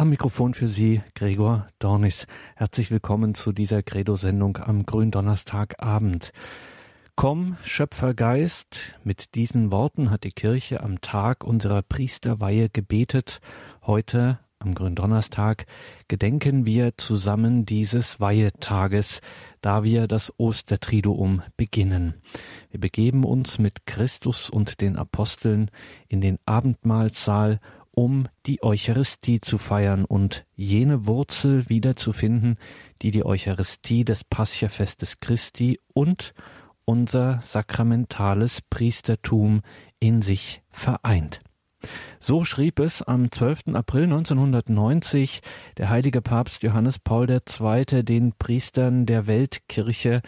Am Mikrofon für Sie Gregor Dornis. Herzlich willkommen zu dieser Credo-Sendung am Gründonnerstagabend. Komm, Schöpfergeist, mit diesen Worten hat die Kirche am Tag unserer Priesterweihe gebetet. Heute, am Gründonnerstag, gedenken wir zusammen dieses Weihetages, da wir das Ostertriduum beginnen. Wir begeben uns mit Christus und den Aposteln in den Abendmahlsaal um die Eucharistie zu feiern und jene Wurzel wiederzufinden, die die Eucharistie des Passiafestes Christi und unser sakramentales Priestertum in sich vereint. So schrieb es am 12. April 1990 der heilige Papst Johannes Paul II. den Priestern der Weltkirche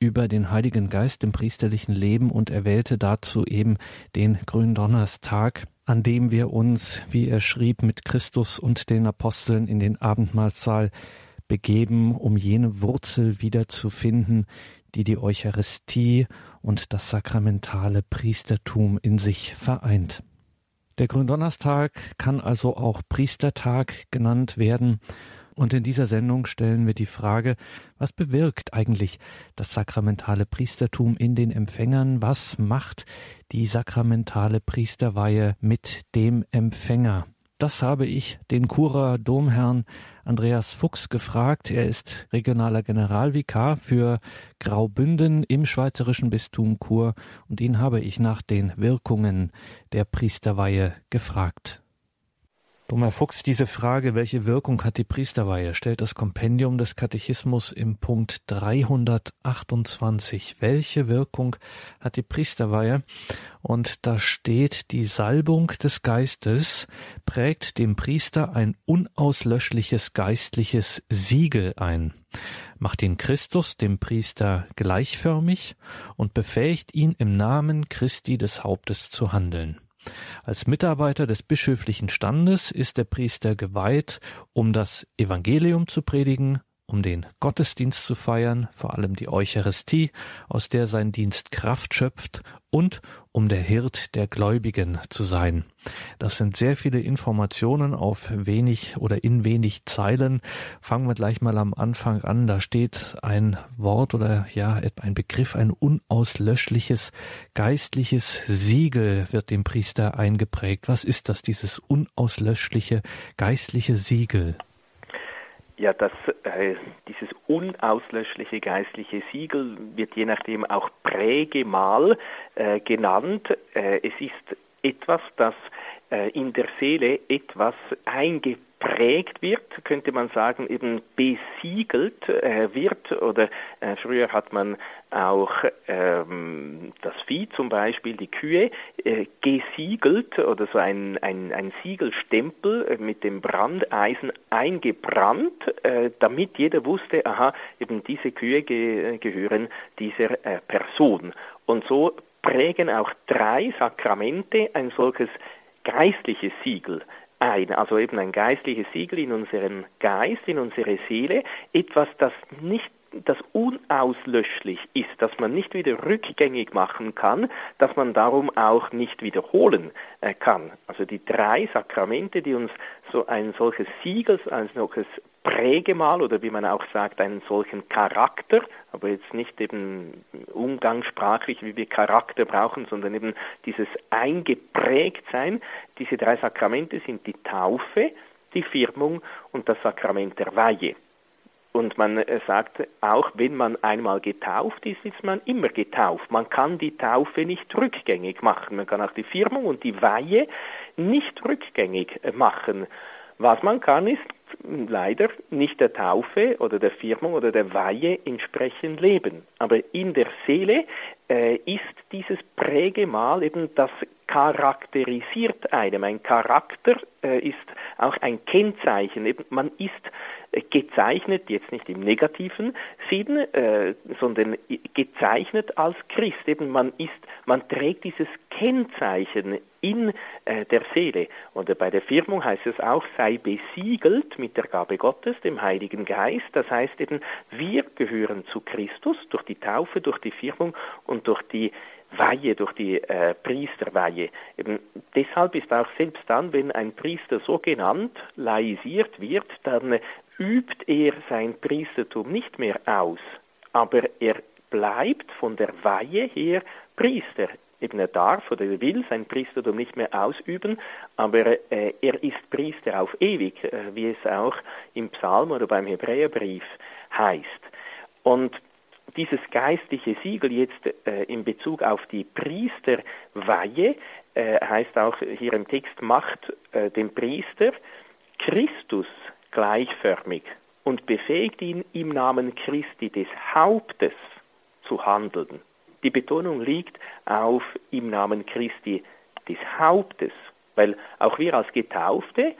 über den Heiligen Geist im priesterlichen Leben und erwählte dazu eben den Gründonnerstag, an dem wir uns, wie er schrieb, mit Christus und den Aposteln in den Abendmahlsaal begeben, um jene Wurzel wiederzufinden, die die Eucharistie und das sakramentale Priestertum in sich vereint. Der Gründonnerstag kann also auch Priestertag genannt werden und in dieser Sendung stellen wir die Frage, was bewirkt eigentlich das sakramentale Priestertum in den Empfängern? Was macht die sakramentale Priesterweihe mit dem Empfänger? Das habe ich den Churer Domherrn Andreas Fuchs gefragt. Er ist regionaler Generalvikar für Graubünden im schweizerischen Bistum Chur und ihn habe ich nach den Wirkungen der Priesterweihe gefragt. Dummer Fuchs, diese Frage, welche Wirkung hat die Priesterweihe, stellt das Kompendium des Katechismus im Punkt 328. Welche Wirkung hat die Priesterweihe? Und da steht, die Salbung des Geistes prägt dem Priester ein unauslöschliches geistliches Siegel ein, macht ihn Christus dem Priester gleichförmig und befähigt ihn im Namen Christi des Hauptes zu handeln. Als Mitarbeiter des bischöflichen Standes ist der Priester geweiht, um das Evangelium zu predigen, um den Gottesdienst zu feiern, vor allem die Eucharistie, aus der sein Dienst Kraft schöpft, und um der Hirt der Gläubigen zu sein. Das sind sehr viele Informationen auf wenig oder in wenig Zeilen. Fangen wir gleich mal am Anfang an. Da steht ein Wort oder ja, ein Begriff, ein unauslöschliches geistliches Siegel wird dem Priester eingeprägt. Was ist das, dieses unauslöschliche geistliche Siegel? Ja, das, äh, dieses unauslöschliche geistliche Siegel wird je nachdem auch Prägemal äh, genannt. Äh, es ist etwas, das in der Seele etwas eingeprägt wird, könnte man sagen, eben besiegelt äh, wird. Oder äh, früher hat man auch ähm, das Vieh, zum Beispiel die Kühe, äh, gesiegelt oder so ein, ein, ein Siegelstempel äh, mit dem Brandeisen eingebrannt, äh, damit jeder wusste, aha, eben diese Kühe ge gehören dieser äh, Person. Und so prägen auch drei Sakramente ein solches geistliches Siegel ein, also eben ein geistliches Siegel in unseren Geist, in unsere Seele, etwas, das nicht das unauslöschlich ist, dass man nicht wieder rückgängig machen kann, dass man darum auch nicht wiederholen äh, kann. Also die drei Sakramente, die uns so ein solches Siegel, ein solches Prägemal oder wie man auch sagt, einen solchen Charakter, aber jetzt nicht eben umgangssprachlich, wie wir Charakter brauchen, sondern eben dieses Eingeprägtsein. Diese drei Sakramente sind die Taufe, die Firmung und das Sakrament der Weihe. Und man äh, sagt auch, wenn man einmal getauft ist, ist man immer getauft. Man kann die Taufe nicht rückgängig machen. Man kann auch die Firmung und die Weihe nicht rückgängig äh, machen. Was man kann, ist leider nicht der Taufe oder der Firmung oder der Weihe entsprechend leben. Aber in der Seele äh, ist dieses Prägemal eben, das charakterisiert einem. Ein Charakter äh, ist auch ein Kennzeichen. Eben, man ist gezeichnet, jetzt nicht im negativen Sinn, äh, sondern gezeichnet als Christ. Eben man ist, man trägt dieses Kennzeichen in äh, der Seele. Und bei der Firmung heißt es auch, sei besiegelt mit der Gabe Gottes, dem Heiligen Geist. Das heißt eben, wir gehören zu Christus durch die Taufe, durch die Firmung und durch die Weihe, durch die äh, Priesterweihe. Eben deshalb ist auch selbst dann, wenn ein Priester so genannt, laisiert wird, dann übt er sein Priestertum nicht mehr aus, aber er bleibt von der Weihe her Priester. Eben er darf oder er will sein Priestertum nicht mehr ausüben, aber äh, er ist Priester auf ewig, äh, wie es auch im Psalm oder beim Hebräerbrief heißt. Und dieses geistliche Siegel jetzt äh, in Bezug auf die Priesterweihe äh, heißt auch hier im Text macht äh, dem Priester Christus gleichförmig und befähigt ihn im Namen Christi des Hauptes zu handeln. Die Betonung liegt auf im Namen Christi des Hauptes, weil auch wir als Getaufte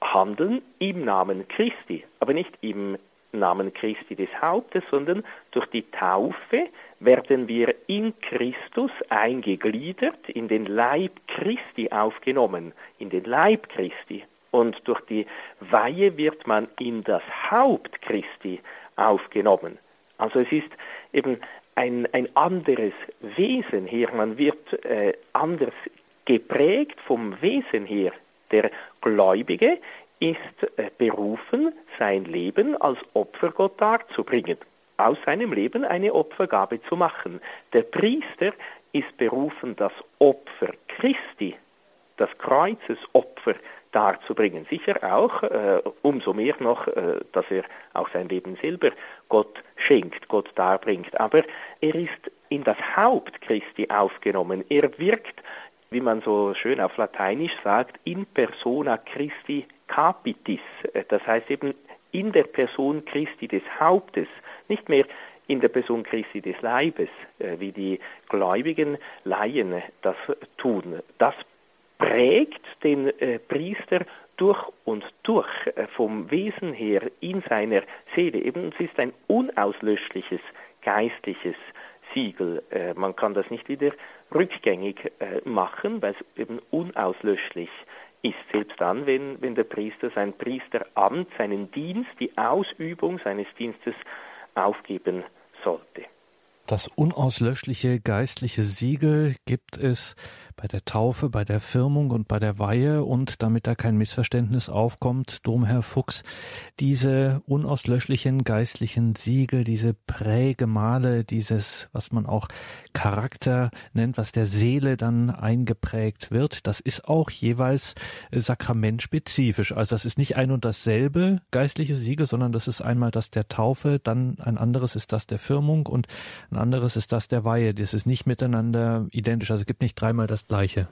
handeln im Namen Christi, aber nicht im Namen Christi des Hauptes, sondern durch die Taufe werden wir in Christus eingegliedert, in den Leib Christi aufgenommen, in den Leib Christi. Und durch die Weihe wird man in das Haupt Christi aufgenommen. Also es ist eben ein, ein anderes Wesen hier. Man wird äh, anders geprägt vom Wesen her. Der Gläubige ist äh, berufen, sein Leben als Opfergott darzubringen, aus seinem Leben eine Opfergabe zu machen. Der Priester ist berufen, das Opfer Christi, das Kreuzesopfer darzubringen. Sicher auch, äh, umso mehr noch, äh, dass er auch sein Leben selber Gott schenkt, Gott darbringt. Aber er ist in das Haupt Christi aufgenommen. Er wirkt, wie man so schön auf Lateinisch sagt, in persona Christi capitis. Äh, das heißt eben in der Person Christi des Hauptes, nicht mehr in der Person Christi des Leibes, äh, wie die gläubigen Laien das tun. Das prägt den äh, Priester durch und durch, äh, vom Wesen her in seiner Seele. Eben, es ist ein unauslöschliches geistliches Siegel. Äh, man kann das nicht wieder rückgängig äh, machen, weil es eben unauslöschlich ist. Selbst dann, wenn, wenn der Priester sein Priesteramt, seinen Dienst, die Ausübung seines Dienstes aufgeben sollte. Das unauslöschliche geistliche Siegel gibt es bei der Taufe, bei der Firmung und bei der Weihe und damit da kein Missverständnis aufkommt, Domherr Fuchs, diese unauslöschlichen geistlichen Siegel, diese Prägemale, dieses, was man auch Charakter nennt, was der Seele dann eingeprägt wird, das ist auch jeweils sakramentspezifisch. Also das ist nicht ein und dasselbe geistliche Siegel, sondern das ist einmal das der Taufe, dann ein anderes ist das der Firmung und ein anderes ist das der Weihe. Das ist nicht miteinander identisch. Also es gibt nicht dreimal das Gleiche.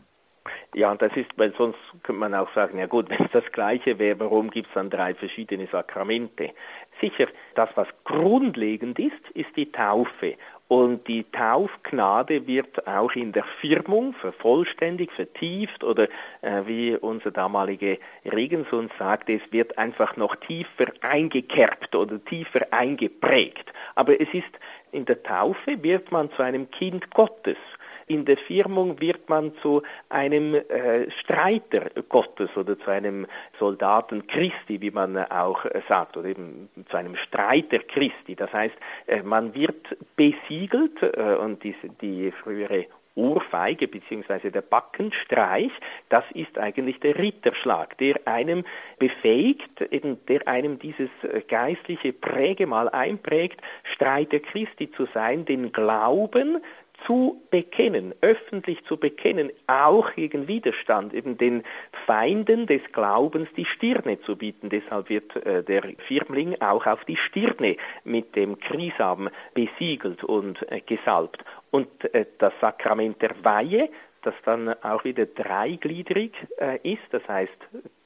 Ja, das ist, weil sonst könnte man auch sagen, ja gut, wenn es das Gleiche wäre, warum gibt es dann drei verschiedene Sakramente? Sicher, das, was grundlegend ist, ist die Taufe. Und die Taufgnade wird auch in der Firmung vervollständigt, vertieft oder äh, wie unser damaliger Regensohn sagte, es wird einfach noch tiefer eingekerbt oder tiefer eingeprägt. Aber es ist in der Taufe wird man zu einem Kind Gottes. In der Firmung wird man zu einem äh, Streiter Gottes oder zu einem Soldaten Christi, wie man auch äh, sagt, oder eben zu einem Streiter Christi. Das heißt, äh, man wird besiegelt äh, und die, die frühere Ohrfeige bzw. der Backenstreich, das ist eigentlich der Ritterschlag, der einem befähigt, eben der einem dieses äh, geistliche Prägemal einprägt, Streiter Christi zu sein, den Glauben zu bekennen, öffentlich zu bekennen, auch gegen Widerstand, eben den Feinden des Glaubens die Stirne zu bieten. Deshalb wird äh, der Firmling auch auf die Stirne mit dem Krisam besiegelt und äh, gesalbt. Und äh, das Sakrament der Weihe, das dann auch wieder dreigliedrig äh, ist, das heißt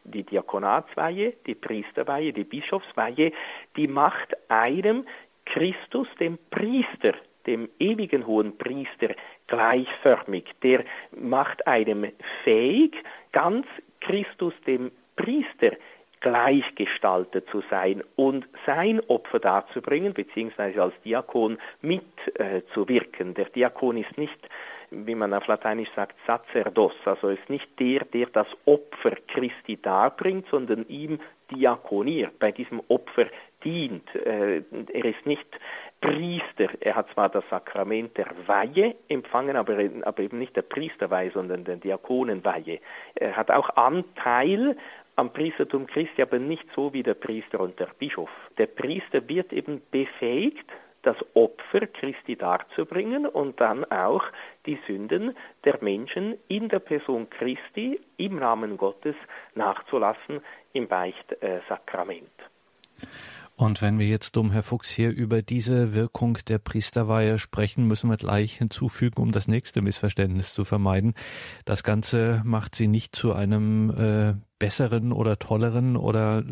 die Diakonatsweihe, die Priesterweihe, die Bischofsweihe, die macht einem Christus, dem Priester, dem ewigen hohen Priester gleichförmig. Der macht einem fähig, ganz Christus dem Priester gleichgestaltet zu sein und sein Opfer darzubringen, beziehungsweise als Diakon mitzuwirken. Äh, der Diakon ist nicht, wie man auf Lateinisch sagt, Sacerdos, also ist nicht der, der das Opfer Christi darbringt, sondern ihm diakoniert, bei diesem Opfer dient. Äh, er ist nicht Priester. Er hat zwar das Sakrament der Weihe empfangen, aber, aber eben nicht der Priesterweihe, sondern der Diakonenweihe. Er hat auch Anteil am Priestertum Christi, aber nicht so wie der Priester und der Bischof. Der Priester wird eben befähigt, das Opfer Christi darzubringen und dann auch die Sünden der Menschen in der Person Christi im Namen Gottes nachzulassen im Beichtsakrament. Und wenn wir jetzt, um Herr Fuchs, hier über diese Wirkung der Priesterweihe sprechen, müssen wir gleich hinzufügen, um das nächste Missverständnis zu vermeiden. Das Ganze macht sie nicht zu einem äh, besseren oder tolleren oder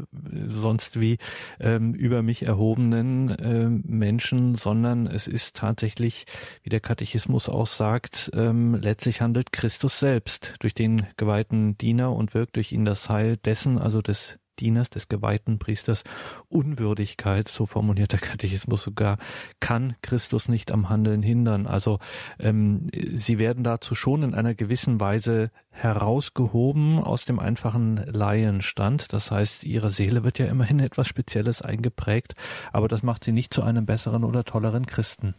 sonst wie ähm, über mich erhobenen äh, Menschen, sondern es ist tatsächlich, wie der Katechismus auch sagt, ähm, letztlich handelt Christus selbst durch den geweihten Diener und wirkt durch ihn das Heil dessen, also des Dieners, des geweihten Priesters Unwürdigkeit, so formuliert der Katechismus sogar, kann Christus nicht am Handeln hindern. Also ähm, sie werden dazu schon in einer gewissen Weise herausgehoben aus dem einfachen Laienstand. Das heißt, ihre Seele wird ja immerhin etwas Spezielles eingeprägt, aber das macht sie nicht zu einem besseren oder tolleren Christen.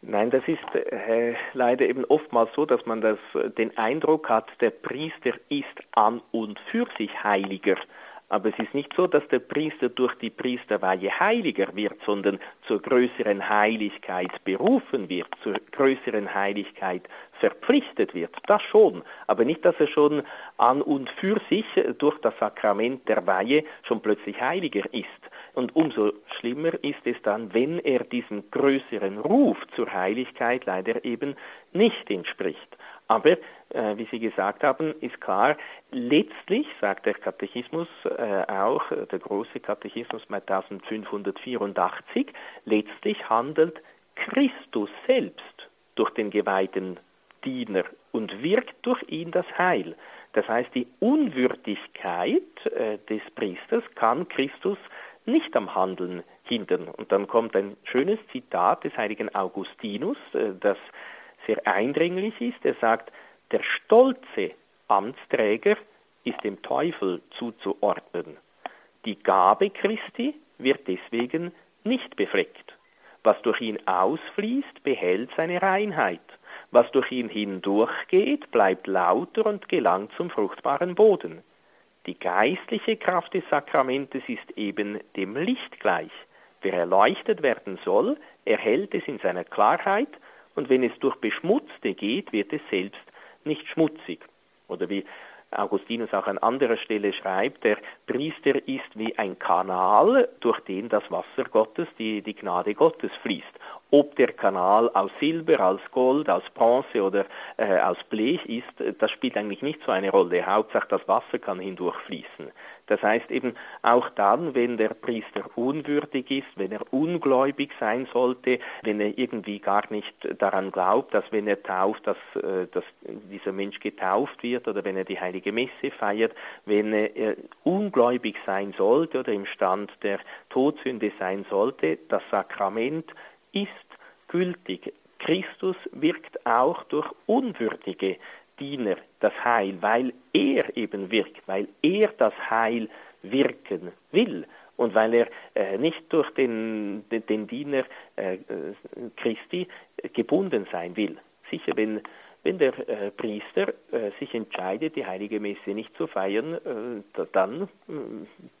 Nein, das ist äh, leider eben oftmals so, dass man das, den Eindruck hat, der Priester ist an und für sich heiliger aber es ist nicht so, dass der Priester durch die Priesterweihe heiliger wird, sondern zur größeren Heiligkeit berufen wird, zur größeren Heiligkeit verpflichtet wird. Das schon, aber nicht, dass er schon an und für sich durch das Sakrament der Weihe schon plötzlich heiliger ist. Und umso schlimmer ist es dann, wenn er diesem größeren Ruf zur Heiligkeit leider eben nicht entspricht. Aber, äh, wie Sie gesagt haben, ist klar, letztlich, sagt der Katechismus äh, auch, der große Katechismus 1584, letztlich handelt Christus selbst durch den geweihten Diener und wirkt durch ihn das Heil. Das heißt, die Unwürdigkeit äh, des Priesters kann Christus nicht am Handeln hindern. Und dann kommt ein schönes Zitat des heiligen Augustinus, äh, das sehr eindringlich ist. Er sagt, der stolze Amtsträger ist dem Teufel zuzuordnen. Die Gabe Christi wird deswegen nicht befleckt. Was durch ihn ausfließt, behält seine Reinheit. Was durch ihn hindurchgeht, bleibt lauter und gelangt zum fruchtbaren Boden. Die geistliche Kraft des Sakramentes ist eben dem Licht gleich. Wer erleuchtet werden soll, erhält es in seiner Klarheit und wenn es durch Beschmutzte geht, wird es selbst nicht schmutzig. Oder wie Augustinus auch an anderer Stelle schreibt, der Priester ist wie ein Kanal, durch den das Wasser Gottes, die, die Gnade Gottes fließt. Ob der Kanal aus Silber, aus Gold, aus Bronze oder äh, aus Blech ist, das spielt eigentlich nicht so eine Rolle. Hauptsache das Wasser kann hindurchfließen. Das heißt eben auch dann, wenn der Priester unwürdig ist, wenn er ungläubig sein sollte, wenn er irgendwie gar nicht daran glaubt, dass wenn er tauft, dass, äh, dass dieser Mensch getauft wird oder wenn er die heilige Messe feiert, wenn er ungläubig sein sollte oder im Stand der Todsünde sein sollte, das Sakrament ist gültig. Christus wirkt auch durch Unwürdige Diener das Heil, weil er eben wirkt, weil er das Heil wirken will und weil er äh, nicht durch den, den, den Diener äh, äh Christi gebunden sein will. Sicher, wenn, wenn der äh, Priester äh, sich entscheidet, die heilige Messe nicht zu feiern, äh, dann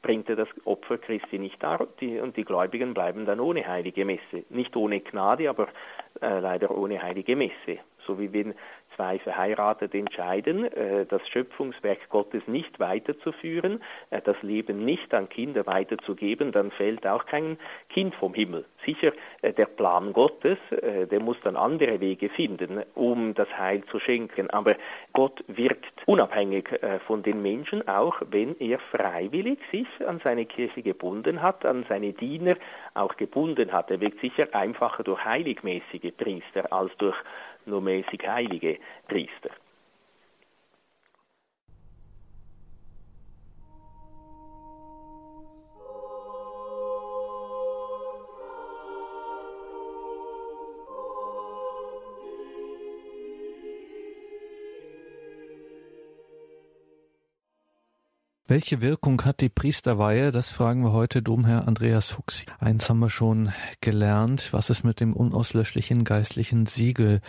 bringt er das Opfer Christi nicht dar die, und die Gläubigen bleiben dann ohne heilige Messe. Nicht ohne Gnade, aber leider ohne heilige Messe. So wie wenn zwei Verheiratete entscheiden, äh, das Schöpfungswerk Gottes nicht weiterzuführen, äh, das Leben nicht an Kinder weiterzugeben, dann fällt auch kein Kind vom Himmel. Sicher, äh, der Plan Gottes, der muss dann andere Wege finden, um das Heil zu schenken. Aber Gott wirkt unabhängig von den Menschen, auch wenn er freiwillig sich an seine Kirche gebunden hat, an seine Diener auch gebunden hat. Er wirkt sicher einfacher durch heiligmäßige Priester als durch nur mäßig heilige Priester. Welche Wirkung hat die Priesterweihe? Das fragen wir heute Domherr Andreas Fuchs. Eins haben wir schon gelernt, was es mit dem unauslöschlichen geistlichen Siegel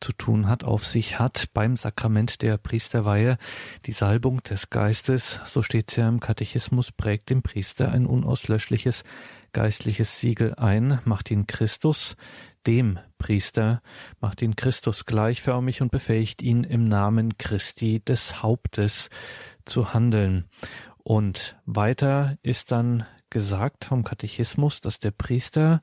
zu tun hat, auf sich hat beim Sakrament der Priesterweihe. Die Salbung des Geistes, so steht es ja im Katechismus, prägt dem Priester ein unauslöschliches geistliches Siegel ein, macht ihn Christus, dem Priester, macht ihn Christus gleichförmig und befähigt ihn im Namen Christi des Hauptes zu handeln. Und weiter ist dann gesagt vom Katechismus, dass der Priester,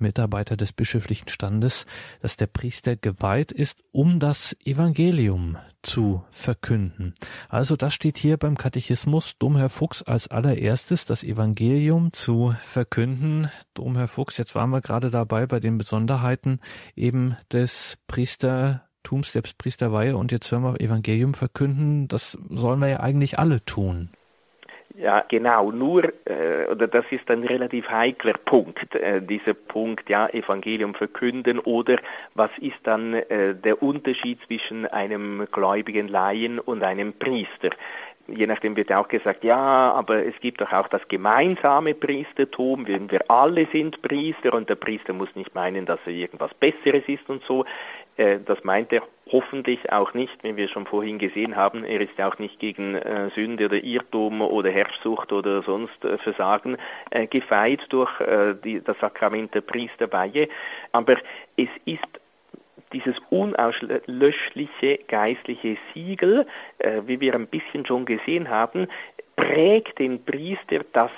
Mitarbeiter des bischöflichen Standes, dass der Priester geweiht ist, um das Evangelium zu verkünden. Also das steht hier beim Katechismus, Domherr Fuchs als allererstes das Evangelium zu verkünden. Domherr Fuchs, jetzt waren wir gerade dabei bei den Besonderheiten eben des Priester Tums der Priesterweihe und jetzt hören wir Evangelium verkünden, das sollen wir ja eigentlich alle tun. Ja, genau. Nur, äh, oder das ist ein relativ heikler Punkt, äh, dieser Punkt, ja, Evangelium verkünden oder was ist dann äh, der Unterschied zwischen einem gläubigen Laien und einem Priester? je nachdem wird auch gesagt, ja, aber es gibt doch auch das gemeinsame Priestertum, wir alle sind Priester und der Priester muss nicht meinen, dass er irgendwas Besseres ist und so. Äh, das meint er hoffentlich auch nicht, wie wir schon vorhin gesehen haben. Er ist auch nicht gegen äh, Sünde oder Irrtum oder Herrschsucht oder sonst äh, Versagen äh, gefeit durch äh, die, das Sakrament der Priesterweihe. Aber es ist dieses unauslöschliche geistliche Siegel, äh, wie wir ein bisschen schon gesehen haben, prägt den Priester, dass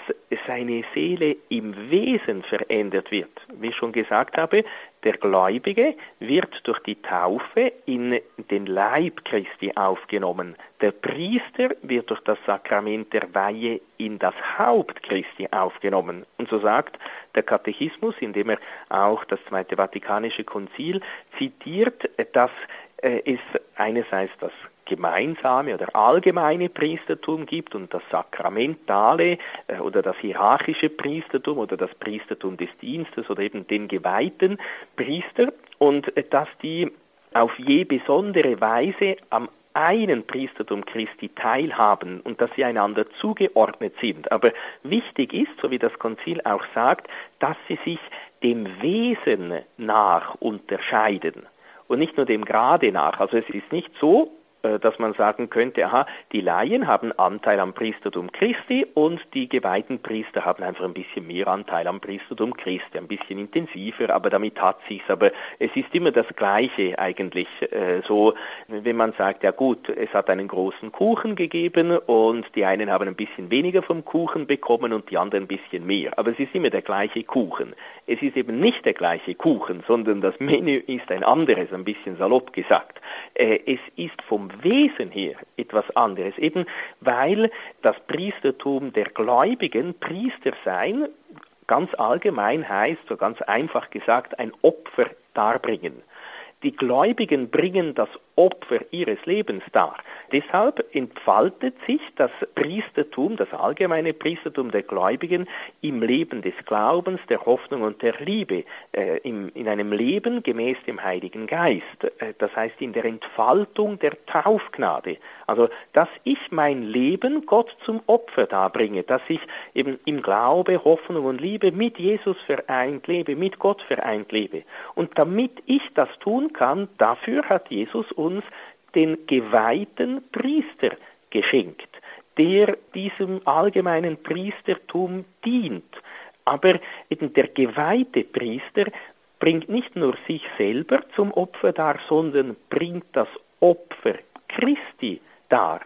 seine Seele im Wesen verändert wird. Wie ich schon gesagt habe, der Gläubige wird durch die Taufe in den Leib Christi aufgenommen. Der Priester wird durch das Sakrament der Weihe in das Haupt Christi aufgenommen. Und so sagt der Katechismus, indem er auch das Zweite Vatikanische Konzil zitiert, dass äh, es einerseits das gemeinsame oder allgemeine Priestertum gibt und das sakramentale äh, oder das hierarchische Priestertum oder das Priestertum des Dienstes oder eben den geweihten Priester und äh, dass die auf je besondere Weise am einen Priestertum Christi teilhaben und dass sie einander zugeordnet sind. Aber wichtig ist, so wie das Konzil auch sagt, dass sie sich dem Wesen nach unterscheiden und nicht nur dem Grade nach. Also es ist nicht so, dass man sagen könnte, aha, die Laien haben Anteil am Priestertum Christi und die geweihten Priester haben einfach ein bisschen mehr Anteil am Priestertum Christi, ein bisschen intensiver, aber damit hat sich's. Aber es ist immer das Gleiche eigentlich. Äh, so, wenn man sagt, ja gut, es hat einen großen Kuchen gegeben und die einen haben ein bisschen weniger vom Kuchen bekommen und die anderen ein bisschen mehr. Aber es ist immer der gleiche Kuchen. Es ist eben nicht der gleiche Kuchen, sondern das Menü ist ein anderes, ein bisschen salopp gesagt. Äh, es ist vom Wesen her etwas anderes, eben weil das Priestertum der Gläubigen, Priester sein, ganz allgemein heißt, so ganz einfach gesagt, ein Opfer darbringen. Die Gläubigen bringen das Opfer ihres Lebens dar. Deshalb entfaltet sich das Priestertum, das allgemeine Priestertum der Gläubigen im Leben des Glaubens, der Hoffnung und der Liebe, äh, im, in einem Leben gemäß dem Heiligen Geist. Äh, das heißt in der Entfaltung der Taufgnade. Also, dass ich mein Leben Gott zum Opfer darbringe, dass ich eben im Glaube, Hoffnung und Liebe mit Jesus vereint lebe, mit Gott vereint lebe. Und damit ich das tun kann, dafür hat Jesus uns den geweihten Priester geschenkt, der diesem allgemeinen Priestertum dient. Aber eben der geweihte Priester bringt nicht nur sich selber zum Opfer dar, sondern bringt das Opfer Christi dar.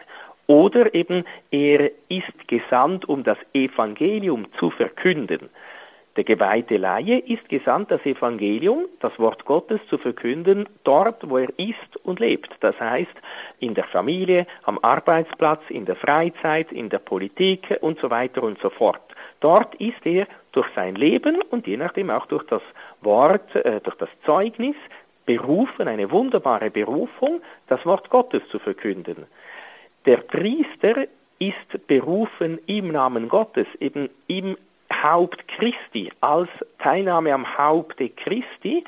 Oder eben er ist gesandt, um das Evangelium zu verkünden. Der geweihte Laie ist gesandt, das Evangelium, das Wort Gottes zu verkünden, dort, wo er ist und lebt. Das heißt, in der Familie, am Arbeitsplatz, in der Freizeit, in der Politik und so weiter und so fort. Dort ist er durch sein Leben und je nachdem auch durch das Wort, äh, durch das Zeugnis berufen, eine wunderbare Berufung, das Wort Gottes zu verkünden. Der Priester ist berufen im Namen Gottes, eben im Haupt Christi, als Teilnahme am Haupte Christi,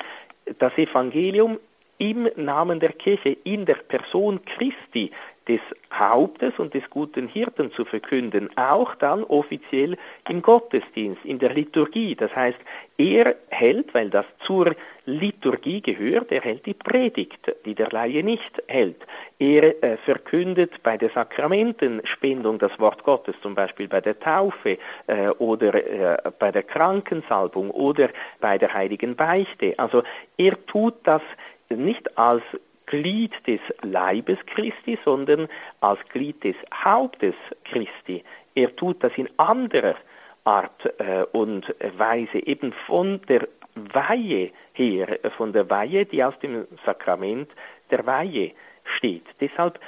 das Evangelium im Namen der Kirche, in der Person Christi des Hauptes und des guten Hirten zu verkünden, auch dann offiziell im Gottesdienst, in der Liturgie. Das heißt, er hält, weil das zur Liturgie gehört, er hält die Predigt, die der Laie nicht hält. Er äh, verkündet bei der Sakramentenspendung das Wort Gottes, zum Beispiel bei der Taufe äh, oder äh, bei der Krankensalbung oder bei der heiligen Beichte. Also er tut das nicht als Glied des Leibes Christi, sondern als Glied des Hauptes Christi. Er tut das in anderer Art äh, und Weise, eben von der Weihe her, äh, von der Weihe, die aus dem Sakrament der Weihe steht. Deshalb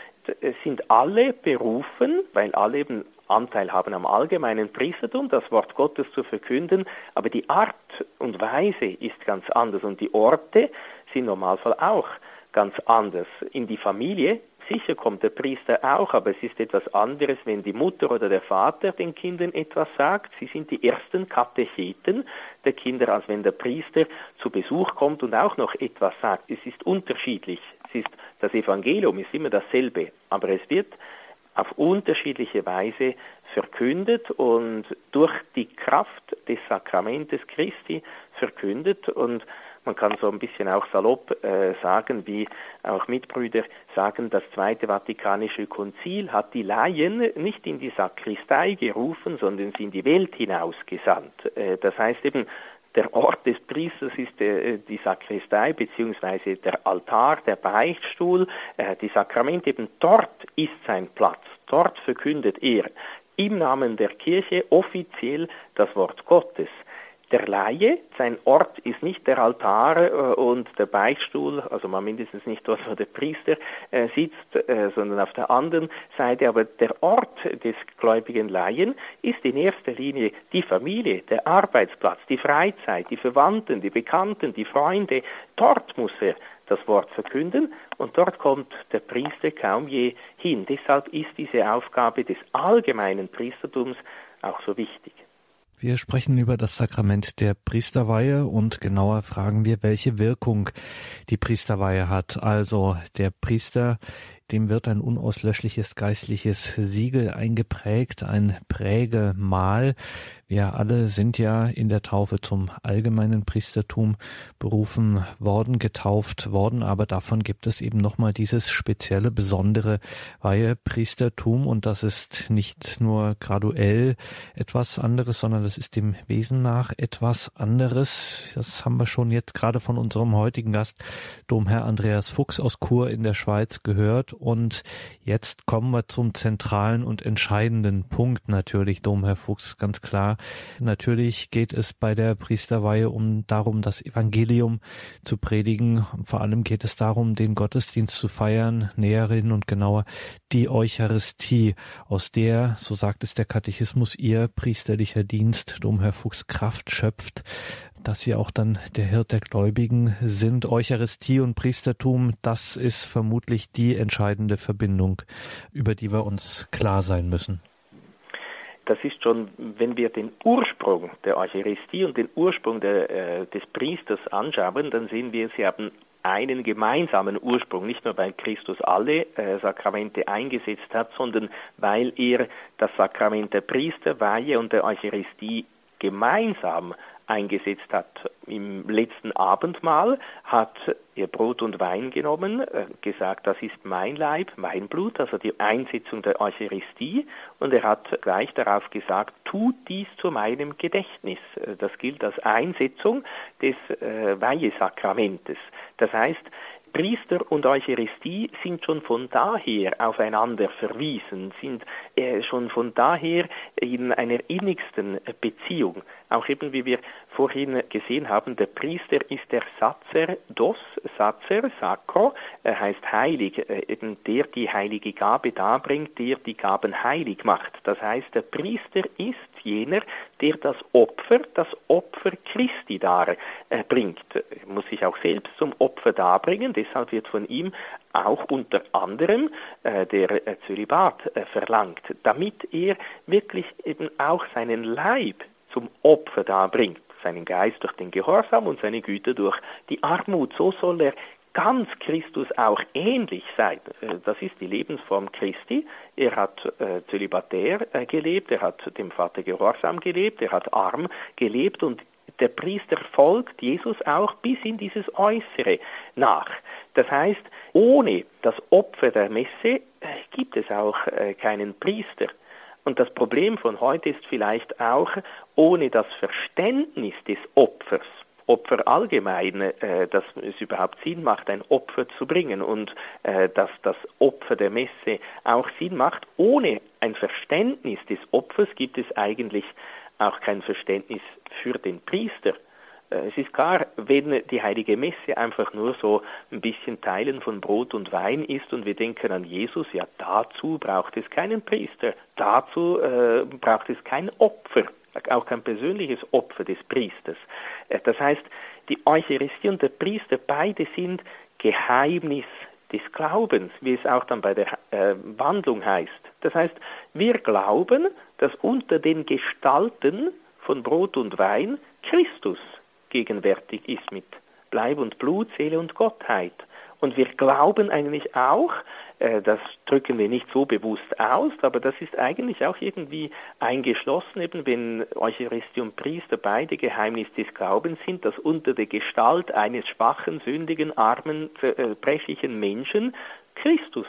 äh, sind alle berufen, weil alle eben Anteil haben am allgemeinen Priestertum, das Wort Gottes zu verkünden, aber die Art und Weise ist ganz anders und die Orte sind im Normalfall auch ganz anders. In die Familie, sicher kommt der Priester auch, aber es ist etwas anderes, wenn die Mutter oder der Vater den Kindern etwas sagt. Sie sind die ersten Katecheten der Kinder, als wenn der Priester zu Besuch kommt und auch noch etwas sagt. Es ist unterschiedlich. Es ist, das Evangelium ist immer dasselbe, aber es wird auf unterschiedliche Weise verkündet und durch die Kraft des Sakramentes Christi verkündet und man kann so ein bisschen auch salopp äh, sagen, wie auch Mitbrüder sagen, das Zweite Vatikanische Konzil hat die Laien nicht in die Sakristei gerufen, sondern sie in die Welt hinausgesandt. Äh, das heißt eben, der Ort des Priesters ist äh, die Sakristei beziehungsweise der Altar, der Beichtstuhl, äh, die Sakramente, eben dort ist sein Platz, dort verkündet er im Namen der Kirche offiziell das Wort Gottes der Laie. Sein Ort ist nicht der Altar äh, und der Beichtstuhl, also mal mindestens nicht dort, wo der Priester äh, sitzt, äh, sondern auf der anderen Seite. Aber der Ort des gläubigen Laien ist in erster Linie die Familie, der Arbeitsplatz, die Freizeit, die Verwandten, die Bekannten, die Freunde. Dort muss er das Wort verkünden und dort kommt der Priester kaum je hin. Deshalb ist diese Aufgabe des allgemeinen Priestertums auch so wichtig. Wir sprechen über das Sakrament der Priesterweihe und genauer fragen wir, welche Wirkung die Priesterweihe hat. Also der Priester dem wird ein unauslöschliches geistliches Siegel eingeprägt, ein Prägemal. Wir alle sind ja in der Taufe zum allgemeinen Priestertum berufen worden, getauft worden, aber davon gibt es eben nochmal dieses spezielle, besondere Weihepriestertum und das ist nicht nur graduell etwas anderes, sondern das ist dem Wesen nach etwas anderes. Das haben wir schon jetzt gerade von unserem heutigen Gast, Domherr Andreas Fuchs aus Chur in der Schweiz gehört und jetzt kommen wir zum zentralen und entscheidenden Punkt natürlich, Domherr Fuchs, ganz klar. Natürlich geht es bei der Priesterweihe um darum, das Evangelium zu predigen. Vor allem geht es darum, den Gottesdienst zu feiern, näherin und genauer die Eucharistie, aus der, so sagt es der Katechismus, ihr priesterlicher Dienst, Domherr Fuchs, Kraft schöpft, dass sie auch dann der Hirt der Gläubigen sind. Eucharistie und Priestertum, das ist vermutlich die entscheidende Verbindung, über die wir uns klar sein müssen. Das ist schon, wenn wir den Ursprung der Eucharistie und den Ursprung der, äh, des Priesters anschauen, dann sehen wir, sie haben einen gemeinsamen Ursprung, nicht nur weil Christus alle äh, Sakramente eingesetzt hat, sondern weil er das Sakrament der Priesterweihe und der Eucharistie gemeinsam eingesetzt hat. Im letzten Abendmahl hat er Brot und Wein genommen, äh, gesagt, das ist mein Leib, mein Blut, also die Einsetzung der Eucharistie. Und er hat gleich darauf gesagt, tut dies zu meinem Gedächtnis. Äh, das gilt als Einsetzung des äh, Weihesakramentes. Das heißt, Priester und Eucharistie sind schon von daher aufeinander verwiesen, sind schon von daher in einer innigsten Beziehung. Auch eben, wie wir vorhin gesehen haben, der Priester ist der Satzer dos, Satzer, Sacro, er heißt heilig, äh, eben der die heilige Gabe darbringt, der die Gaben heilig macht. Das heißt, der Priester ist jener, der das Opfer, das Opfer Christi darbringt. Er muss sich auch selbst zum Opfer darbringen, deshalb wird von ihm auch unter anderem äh, der äh, Zölibat äh, verlangt, damit er wirklich eben auch seinen Leib zum Opfer darbringt, seinen Geist durch den Gehorsam und seine Güter durch die Armut. So soll er ganz Christus auch ähnlich sein. Äh, das ist die Lebensform Christi. Er hat äh, zölibatär äh, gelebt, er hat dem Vater gehorsam gelebt, er hat arm gelebt und der Priester folgt Jesus auch bis in dieses Äußere nach. Das heißt, ohne das Opfer der Messe äh, gibt es auch äh, keinen Priester. Und das Problem von heute ist vielleicht auch, ohne das Verständnis des Opfers, Opfer allgemein, äh, dass es überhaupt Sinn macht, ein Opfer zu bringen und dass das Opfer der Messe auch Sinn macht. Ohne ein Verständnis des Opfers gibt es eigentlich auch kein Verständnis für den Priester. Äh, es ist klar, wenn die heilige Messe einfach nur so ein bisschen Teilen von Brot und Wein ist und wir denken an Jesus, ja dazu braucht es keinen Priester, dazu äh, braucht es kein Opfer, auch kein persönliches Opfer des Priesters. Äh, das heißt, die Eucharistie und der Priester, beide sind Geheimnis des Glaubens, wie es auch dann bei der äh, Wandlung heißt. Das heißt, wir glauben, dass unter den Gestalten von Brot und Wein Christus gegenwärtig ist mit Bleib und Blut, Seele und Gottheit. Und wir glauben eigentlich auch, äh, das drücken wir nicht so bewusst aus, aber das ist eigentlich auch irgendwie eingeschlossen, eben wenn Eucharistie und Priester beide Geheimnis des Glaubens sind, dass unter der Gestalt eines schwachen, sündigen, armen, zerbrechlichen äh, Menschen Christus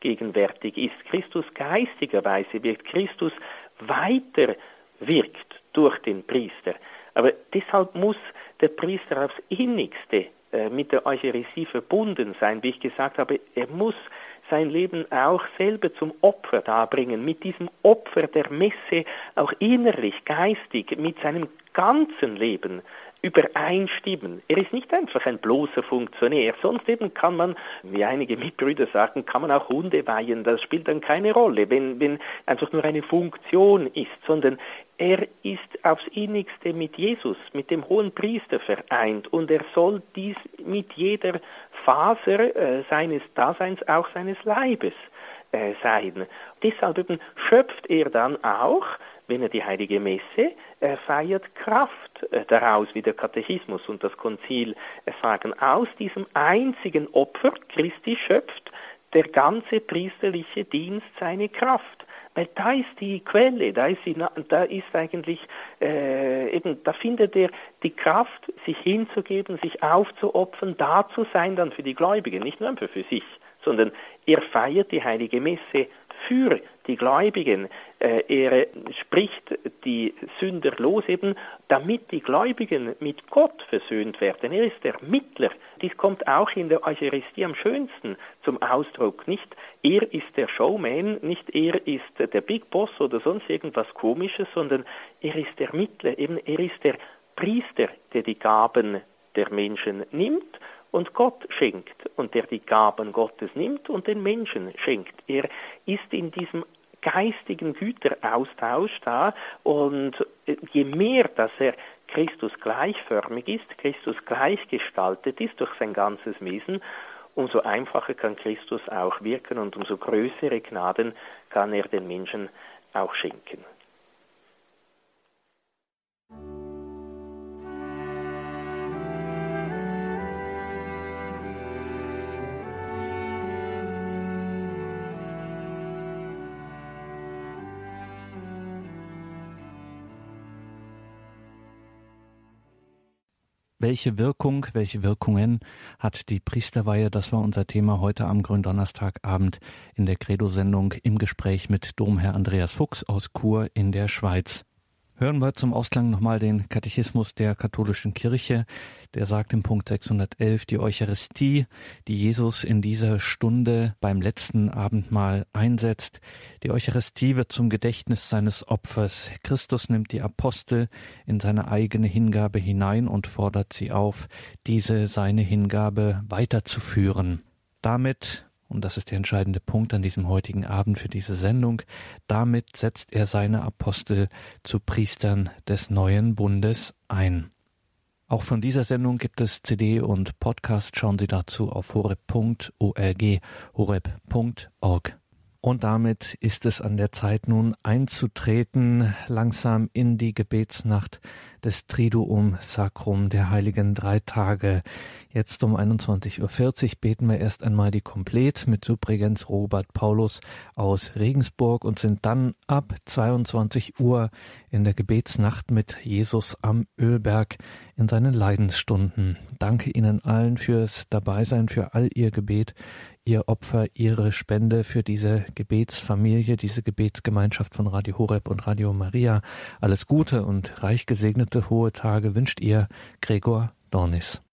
gegenwärtig ist. Christus geistigerweise wirkt, Christus weiter wirkt durch den Priester. Aber deshalb muss der Priester aufs innigste äh, mit der Eucharistie verbunden sein. Wie ich gesagt habe, er muss sein Leben auch selber zum Opfer darbringen, mit diesem Opfer der Messe auch innerlich, geistig, mit seinem ganzen Leben übereinstimmen. Er ist nicht einfach ein bloßer Funktionär, sonst eben kann man, wie einige Mitbrüder sagen, kann man auch Hunde weihen, das spielt dann keine Rolle, wenn, wenn einfach nur eine Funktion ist, sondern er ist aufs innigste mit Jesus, mit dem hohen Priester vereint und er soll dies mit jeder Faser äh, seines Daseins, auch seines Leibes äh, sein. Deshalb eben schöpft er dann auch wenn er die heilige Messe er feiert Kraft äh, daraus, wie der Katechismus und das Konzil sagen. Aus diesem einzigen Opfer Christi schöpft der ganze priesterliche Dienst seine Kraft. Weil da ist die Quelle, da ist, die, da ist eigentlich, äh, eben, da findet er die Kraft, sich hinzugeben, sich aufzuopfern, da zu sein dann für die Gläubigen, nicht nur für sich, sondern er feiert die heilige Messe für die Gläubigen. Äh, er spricht die Sünder los eben, damit die Gläubigen mit Gott versöhnt werden. Er ist der Mittler. Dies kommt auch in der Eucharistie am schönsten zum Ausdruck. Nicht er ist der Showman, nicht er ist der Big Boss oder sonst irgendwas Komisches, sondern er ist der Mittler, eben er ist der Priester, der die Gaben der Menschen nimmt und Gott schenkt und der die Gaben Gottes nimmt und den Menschen schenkt. Er ist in diesem geistigen Güteraustausch da und je mehr, dass er Christus gleichförmig ist, Christus gleichgestaltet ist durch sein ganzes Wesen, umso einfacher kann Christus auch wirken und umso größere Gnaden kann er den Menschen auch schenken. Welche Wirkung, welche Wirkungen hat die Priesterweihe? Das war unser Thema heute am Gründonnerstagabend in der Credo-Sendung im Gespräch mit Domherr Andreas Fuchs aus Chur in der Schweiz. Hören wir zum Ausklang nochmal den Katechismus der katholischen Kirche. Der sagt im Punkt 611, die Eucharistie, die Jesus in dieser Stunde beim letzten Abendmahl einsetzt. Die Eucharistie wird zum Gedächtnis seines Opfers. Christus nimmt die Apostel in seine eigene Hingabe hinein und fordert sie auf, diese seine Hingabe weiterzuführen. Damit und das ist der entscheidende Punkt an diesem heutigen Abend für diese Sendung, damit setzt er seine Apostel zu Priestern des neuen Bundes ein. Auch von dieser Sendung gibt es CD und Podcast. Schauen Sie dazu auf horeb.org, horeb.org. Und damit ist es an der Zeit nun einzutreten, langsam in die Gebetsnacht des Triduum Sacrum der heiligen drei Tage. Jetzt um 21.40 Uhr beten wir erst einmal die Komplet mit Subregens Robert Paulus aus Regensburg und sind dann ab 22 Uhr in der Gebetsnacht mit Jesus am Ölberg in seinen Leidensstunden. Danke Ihnen allen fürs Dabeisein, für all Ihr Gebet, Ihr Opfer, Ihre Spende für diese Gebetsfamilie, diese Gebetsgemeinschaft von Radio Horeb und Radio Maria. Alles Gute und reich gesegnete hohe Tage wünscht ihr Gregor Dornis.